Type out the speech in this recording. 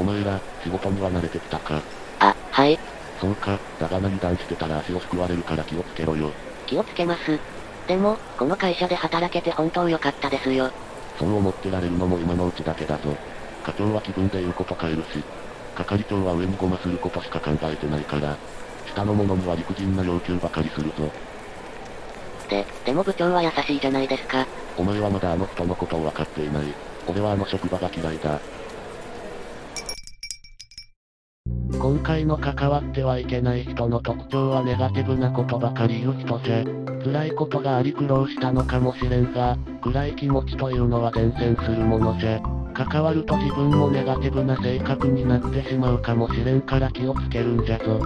お前ら、仕事には慣れてきたか？あ、はい。そうか、だが何断してたら足をすくわれるから気をつけろよ。気をつけます。でも、この会社で働けて本当良かったですよ。そう思ってられるのも今のうちだけだぞ。課長は気分で言うこと変えるし、係長は上にごますることしか考えてないから、下の者には理不尽な要求ばかりするぞ。で、でも部長は優しいじゃないですか。お前はまだあの人のことを分かっていない。俺はあの職場が嫌いだ。今回の関わってはいけない人の特徴はネガティブなことばかり言う人じゃ。辛いことがあり苦労したのかもしれんが、暗い気持ちというのは伝染するものじゃ。関わると自分もネガティブな性格になってしまうかもしれんから気をつけるんじゃぞ。